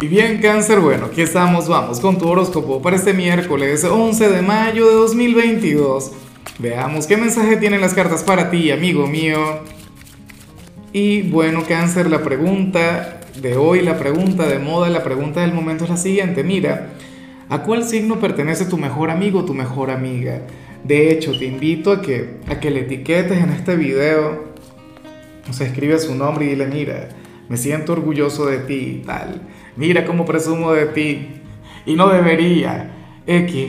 Y bien, cáncer, bueno, aquí estamos, vamos con tu horóscopo para este miércoles 11 de mayo de 2022. Veamos qué mensaje tienen las cartas para ti, amigo mío. Y bueno, cáncer, la pregunta de hoy, la pregunta de moda, la pregunta del momento es la siguiente. Mira, ¿a cuál signo pertenece tu mejor amigo o tu mejor amiga? De hecho, te invito a que, a que le etiquetes en este video, o sea, escribe su nombre y dile, mira, me siento orgulloso de ti tal. Mira cómo presumo de ti. Y no debería. X.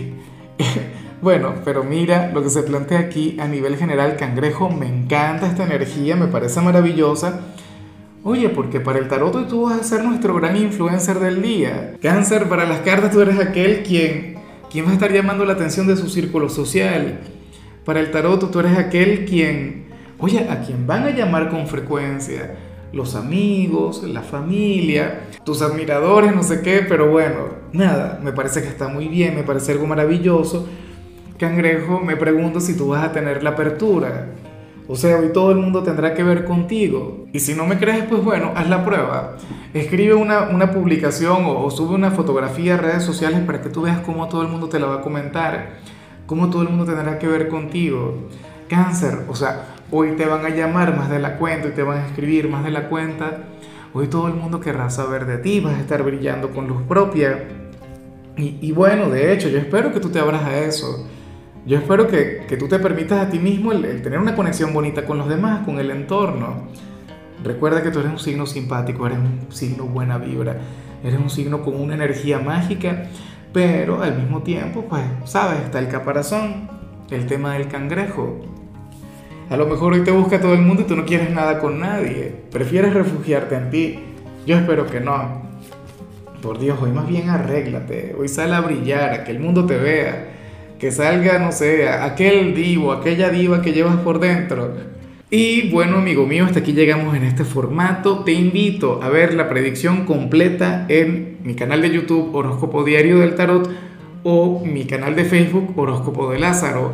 Bueno, pero mira lo que se plantea aquí a nivel general, cangrejo, me encanta esta energía, me parece maravillosa. Oye, porque para el tarot tú vas a ser nuestro gran influencer del día. Cáncer, para las cartas tú eres aquel quien, quien va a estar llamando la atención de su círculo social. Para el tarot tú eres aquel quien, oye, a quien van a llamar con frecuencia los amigos, la familia, tus admiradores, no sé qué, pero bueno, nada, me parece que está muy bien, me parece algo maravilloso. Cangrejo, me pregunto si tú vas a tener la apertura. O sea, hoy todo el mundo tendrá que ver contigo. Y si no me crees, pues bueno, haz la prueba. Escribe una, una publicación o, o, sube una fotografía a redes sociales para que tú veas cómo todo el mundo te la va a comentar. Cómo todo el mundo tendrá que ver contigo. Cáncer, o sea, Hoy te van a llamar más de la cuenta y te van a escribir más de la cuenta. Hoy todo el mundo querrá saber de ti, vas a estar brillando con luz propia. Y, bueno, de hecho, yo espero que tú te abras a eso. Yo espero que, que tú te permitas a ti mismo el, tener una conexión bonita con los demás, con el entorno. Recuerda que tú eres un signo simpático, eres un signo buena vibra, eres un signo con una energía mágica, pero al mismo tiempo, pues, sabes, está el caparazón, el tema del cangrejo. A lo mejor hoy te busca todo el mundo y tú no quieres nada con nadie. Prefieres refugiarte en ti. Yo espero que no. Por Dios, hoy más bien arréglate. Hoy sal a brillar, a que el mundo te vea. Que salga, no sé, aquel divo, aquella diva que llevas por dentro. Y bueno, amigo mío, hasta aquí llegamos en este formato. Te invito a ver la predicción completa en mi canal de YouTube Horóscopo Diario del Tarot o mi canal de Facebook Horóscopo de Lázaro.